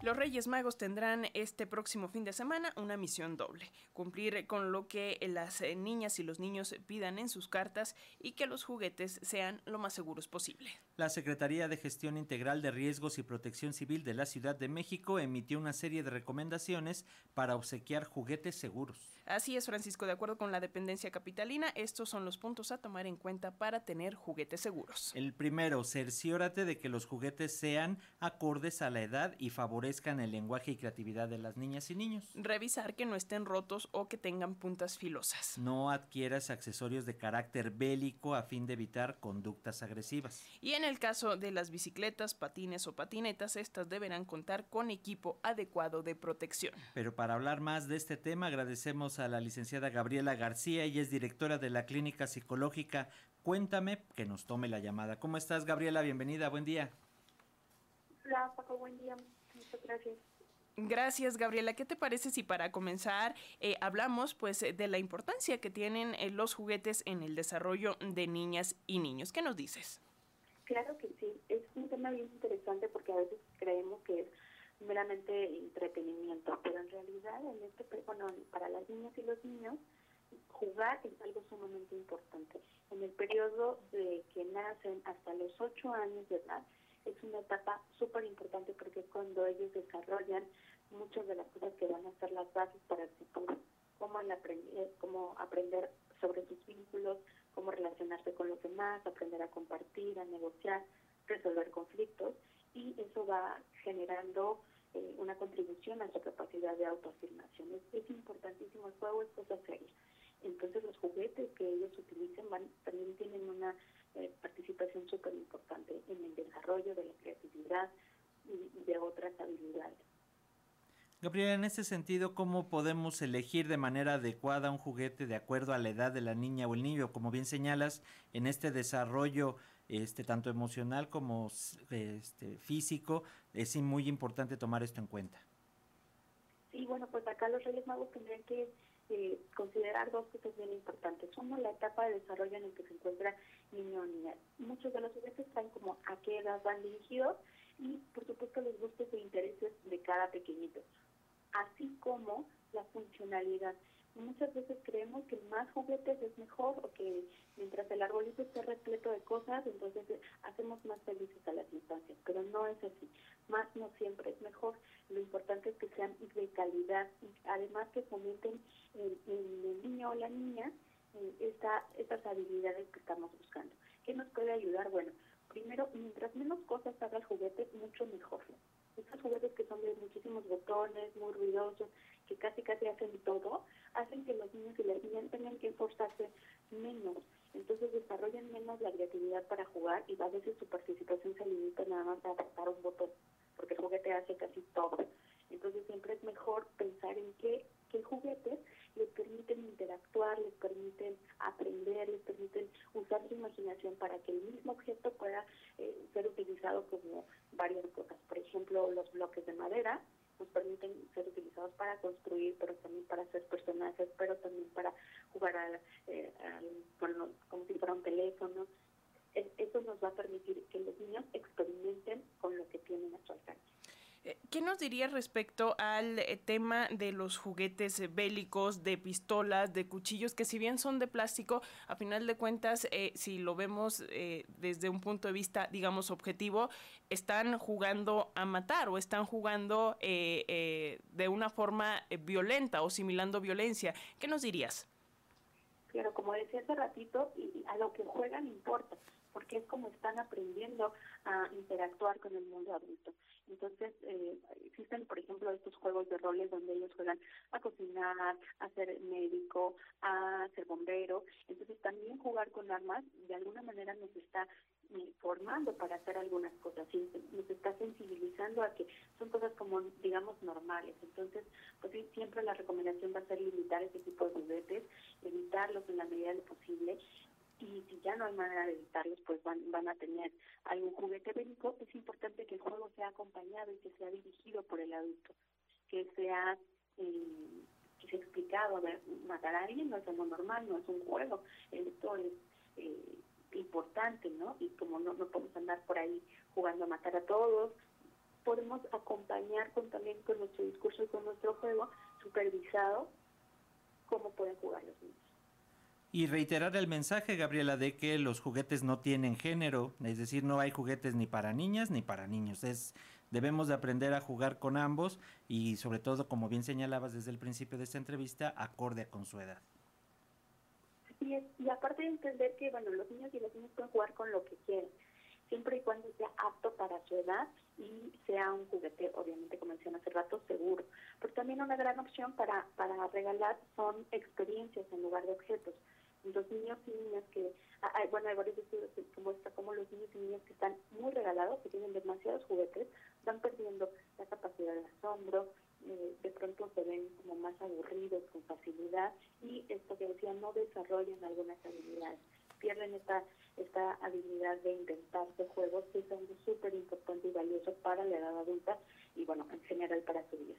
Los Reyes Magos tendrán este próximo fin de semana una misión doble, cumplir con lo que las eh, niñas y los niños pidan en sus cartas y que los juguetes sean lo más seguros posible. La Secretaría de Gestión Integral de Riesgos y Protección Civil de la Ciudad de México emitió una serie de recomendaciones para obsequiar juguetes seguros. Así es, Francisco, de acuerdo con la dependencia capitalina, estos son los puntos a tomar en cuenta para tener juguetes seguros. El primero, cerciórate de que los juguetes sean acordes a la edad y favorezcan el lenguaje y creatividad de las niñas y niños. Revisar que no estén rotos o que tengan puntas filosas. No adquieras accesorios de carácter bélico a fin de evitar conductas agresivas. Y en el caso de las bicicletas, patines o patinetas, estas deberán contar con equipo adecuado de protección. Pero para hablar más de este tema, agradecemos a la licenciada Gabriela García, y es directora de la Clínica Psicológica Cuéntame, que nos tome la llamada. ¿Cómo estás, Gabriela? Bienvenida, buen día. Hola, Paco, buen día. Muchas gracias. Gracias, Gabriela. ¿Qué te parece si para comenzar eh, hablamos pues de la importancia que tienen eh, los juguetes en el desarrollo de niñas y niños? ¿Qué nos dices? Claro que sí. Es un tema bien interesante porque a veces creemos que es meramente entretenimiento, pero en realidad en este bueno, para las niñas y los niños jugar es algo sumamente importante. En el periodo de que nacen hasta los 8 años de edad es una etapa súper importante porque es cuando ellos desarrollan muchas de las cosas que van a ser las bases para el futuro, cómo aprender, cómo aprender sobre sus vínculos, cómo relacionarse con los demás, aprender a compartir, a negociar, resolver conflictos y eso va generando eh, una contribución a su capacidad de autoafirmación. Es, importantísimo el juego, es cosa seria. Entonces los juguetes que ellos utilicen van, también tienen una eh, participación súper importante en el desarrollo de la creatividad y de otras habilidades. Gabriela, en ese sentido, ¿cómo podemos elegir de manera adecuada un juguete de acuerdo a la edad de la niña o el niño? Como bien señalas, en este desarrollo este tanto emocional como este, físico, es muy importante tomar esto en cuenta. Sí, bueno, pues acá los Reyes Magos tendrían que eh, considerar dos cosas bien importantes. Uno, la etapa de desarrollo en el que se encuentra niño o niña. Muchos de los juguetes saben como a qué edad van dirigidos y, por supuesto, los gustos e intereses de cada pequeñito, así como la funcionalidad. Muchas veces creemos que más juguetes es mejor o que mientras el arbolito esté repleto de cosas, entonces hacemos más felices a las infancias, pero no es así. Más no siempre es mejor. Lo importante es que sean de calidad y además que fomenten en, el niño o la niña eh, esta, estas habilidades que estamos buscando. ¿Qué nos puede ayudar? Bueno, primero, mientras menos cosas haga el juguete, mucho mejor. Estos juguetes que son de muchísimos botones, muy ruidosos, que casi casi hacen todo, hacen que los niños y las niñas tengan que esforzarse menos. Entonces desarrollan menos la creatividad y a veces su participación se limita nada más a apretar un botón, porque el juguete hace casi todo. Entonces siempre es mejor pensar en qué, qué juguetes les permiten interactuar, les permiten aprender, les permiten usar su imaginación para que el mismo objeto pueda eh, ser utilizado como varias cosas. Por ejemplo, los bloques de madera nos permiten ser utilizados para construir, pero también para hacer personajes, pero también para jugar a, eh, como si fuera un teléfono. Eso nos va a permitir que los niños experimenten con lo que tienen a su alcance. Eh, ¿Qué nos diría respecto al eh, tema de los juguetes eh, bélicos, de pistolas, de cuchillos, que si bien son de plástico, a final de cuentas, si lo vemos desde un punto de vista, digamos, objetivo, están jugando a matar o están jugando de una forma violenta o similando violencia? ¿Qué nos dirías? Pero como decía hace ratito, a lo que juegan importa porque es como están aprendiendo a interactuar con el mundo adulto. Entonces, eh, existen, por ejemplo, estos juegos de roles donde ellos juegan a cocinar, a ser médico, a ser bombero. Entonces, también jugar con armas de alguna manera nos está eh, formando para hacer algunas cosas, nos está sensibilizando a que son cosas como, digamos, normales. Entonces, pues siempre la recomendación va a ser limitar ese tipo de juguetes, evitarlos en la medida de posible y si ya no hay manera de evitarlos, pues van, van a tener algún juguete bélico. Es importante que el juego sea acompañado y que sea dirigido por el adulto, que sea eh, que sea explicado, a ver, matar a alguien no es algo normal, no es un juego, esto es eh, importante, ¿no? Y como no, no podemos andar por ahí jugando a matar a todos, podemos acompañar con también con nuestro discurso y con nuestro juego supervisado cómo pueden jugar los niños. Y reiterar el mensaje, Gabriela, de que los juguetes no tienen género, es decir, no hay juguetes ni para niñas ni para niños. Es debemos de aprender a jugar con ambos y sobre todo, como bien señalabas desde el principio de esta entrevista, acorde con su edad. Sí, y aparte de entender que bueno, los niños y las niñas pueden jugar con lo que quieren, siempre y cuando sea apto para su edad y sea un juguete, obviamente, como decían hace rato, seguro. Pero también una gran opción para, para regalar son experiencias en lugar de objetos los niños y niñas que, ah, hay, bueno, hay varios estudios que muestran como los niños y niñas que están muy regalados, que tienen demasiados juguetes, van perdiendo la capacidad de asombro, eh, de pronto se ven como más aburridos con facilidad y esto que decía, no desarrollan algunas habilidades, pierden esta, esta habilidad de inventarse juegos que es algo súper importante y valioso para la edad adulta y bueno, en general para su vida.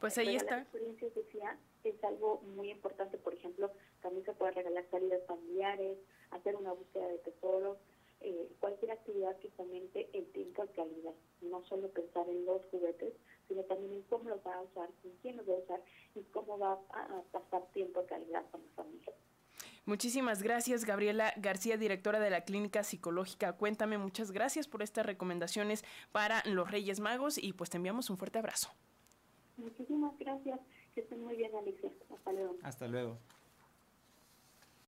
Pues ahí está. La experiencia decía, es algo muy importante, por ejemplo, también se puede regalar salidas familiares, hacer una búsqueda de tesoros, eh, cualquier actividad que fomente el tiempo de calidad. No solo pensar en los juguetes, sino también en cómo los va a usar, con quién los va a usar y cómo va a pasar tiempo de calidad con la familia. Muchísimas gracias, Gabriela García, directora de la Clínica Psicológica. Cuéntame, muchas gracias por estas recomendaciones para los Reyes Magos y pues te enviamos un fuerte abrazo. Muchísimas gracias. Que estén muy bien, Alicia. Hasta luego. Hasta luego.